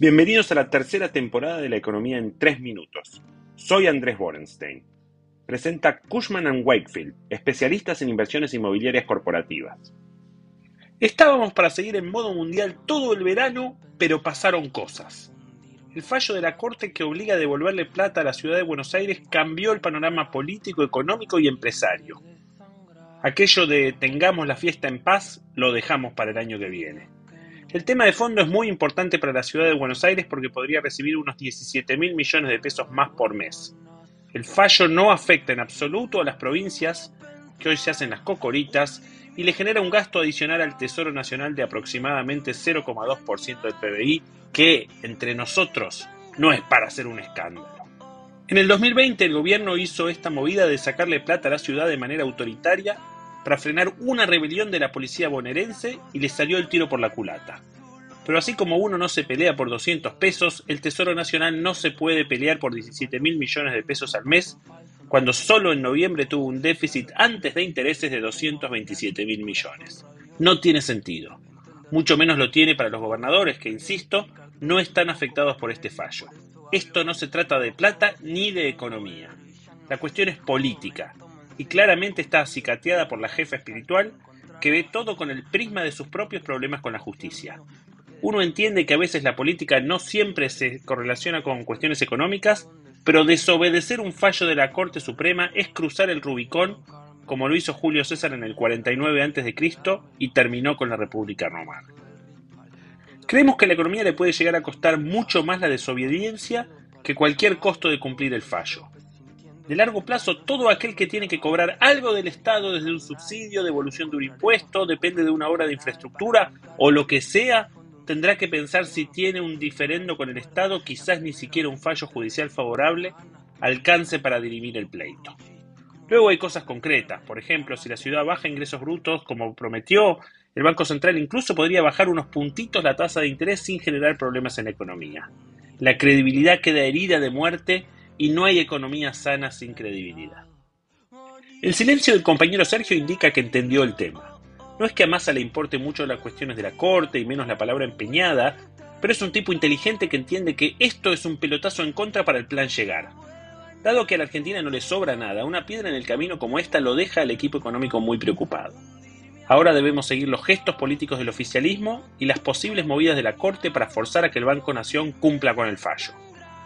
Bienvenidos a la tercera temporada de la economía en tres minutos. Soy Andrés Borenstein. Presenta Cushman ⁇ Wakefield, especialistas en inversiones inmobiliarias corporativas. Estábamos para seguir en modo mundial todo el verano, pero pasaron cosas. El fallo de la Corte que obliga a devolverle plata a la ciudad de Buenos Aires cambió el panorama político, económico y empresario. Aquello de tengamos la fiesta en paz lo dejamos para el año que viene. El tema de fondo es muy importante para la ciudad de Buenos Aires porque podría recibir unos 17 mil millones de pesos más por mes. El fallo no afecta en absoluto a las provincias, que hoy se hacen las cocoritas, y le genera un gasto adicional al Tesoro Nacional de aproximadamente 0,2% del PBI, que, entre nosotros, no es para hacer un escándalo. En el 2020 el gobierno hizo esta movida de sacarle plata a la ciudad de manera autoritaria para frenar una rebelión de la policía bonaerense y le salió el tiro por la culata. Pero así como uno no se pelea por 200 pesos, el Tesoro Nacional no se puede pelear por 17 mil millones de pesos al mes, cuando solo en noviembre tuvo un déficit antes de intereses de 227 mil millones. No tiene sentido. Mucho menos lo tiene para los gobernadores que, insisto, no están afectados por este fallo. Esto no se trata de plata ni de economía. La cuestión es política, y claramente está acicateada por la jefa espiritual que ve todo con el prisma de sus propios problemas con la justicia. Uno entiende que a veces la política no siempre se correlaciona con cuestiones económicas, pero desobedecer un fallo de la Corte Suprema es cruzar el Rubicón, como lo hizo Julio César en el 49 a.C. y terminó con la República Romana. Creemos que a la economía le puede llegar a costar mucho más la desobediencia que cualquier costo de cumplir el fallo. De largo plazo, todo aquel que tiene que cobrar algo del Estado desde un subsidio, devolución de un impuesto, depende de una obra de infraestructura o lo que sea, tendrá que pensar si tiene un diferendo con el Estado, quizás ni siquiera un fallo judicial favorable alcance para dirimir el pleito. Luego hay cosas concretas, por ejemplo, si la ciudad baja ingresos brutos como prometió, el Banco Central incluso podría bajar unos puntitos la tasa de interés sin generar problemas en la economía. La credibilidad queda herida de muerte y no hay economía sana sin credibilidad. El silencio del compañero Sergio indica que entendió el tema. No es que a Massa le importe mucho las cuestiones de la corte y menos la palabra empeñada, pero es un tipo inteligente que entiende que esto es un pelotazo en contra para el plan llegar. Dado que a la Argentina no le sobra nada, una piedra en el camino como esta lo deja al equipo económico muy preocupado. Ahora debemos seguir los gestos políticos del oficialismo y las posibles movidas de la Corte para forzar a que el Banco Nación cumpla con el fallo.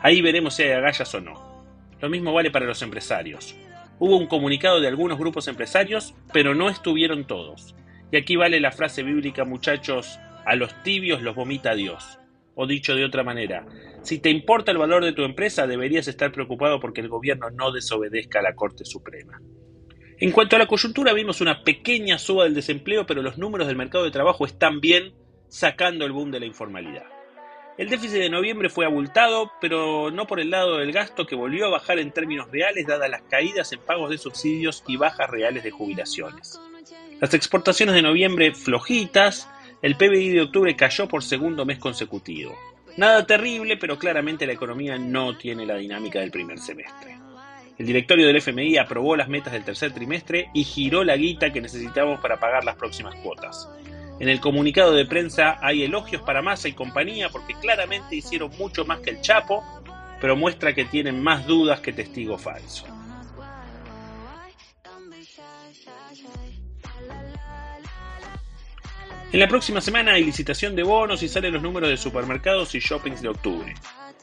Ahí veremos si hay agallas o no. Lo mismo vale para los empresarios. Hubo un comunicado de algunos grupos empresarios, pero no estuvieron todos. Y aquí vale la frase bíblica, muchachos, a los tibios los vomita Dios. O dicho de otra manera, si te importa el valor de tu empresa, deberías estar preocupado porque el gobierno no desobedezca a la Corte Suprema. En cuanto a la coyuntura, vimos una pequeña suba del desempleo, pero los números del mercado de trabajo están bien, sacando el boom de la informalidad. El déficit de noviembre fue abultado, pero no por el lado del gasto que volvió a bajar en términos reales dadas las caídas en pagos de subsidios y bajas reales de jubilaciones. Las exportaciones de noviembre flojitas, el PBI de octubre cayó por segundo mes consecutivo. Nada terrible, pero claramente la economía no tiene la dinámica del primer semestre. El directorio del FMI aprobó las metas del tercer trimestre y giró la guita que necesitamos para pagar las próximas cuotas. En el comunicado de prensa hay elogios para Massa y compañía porque claramente hicieron mucho más que el Chapo, pero muestra que tienen más dudas que testigo falso. En la próxima semana hay licitación de bonos y salen los números de supermercados y shoppings de octubre,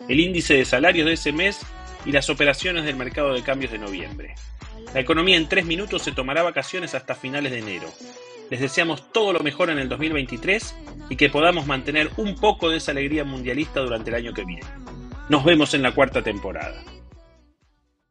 el índice de salarios de ese mes y las operaciones del mercado de cambios de noviembre. La economía en tres minutos se tomará vacaciones hasta finales de enero. Les deseamos todo lo mejor en el 2023 y que podamos mantener un poco de esa alegría mundialista durante el año que viene. Nos vemos en la cuarta temporada.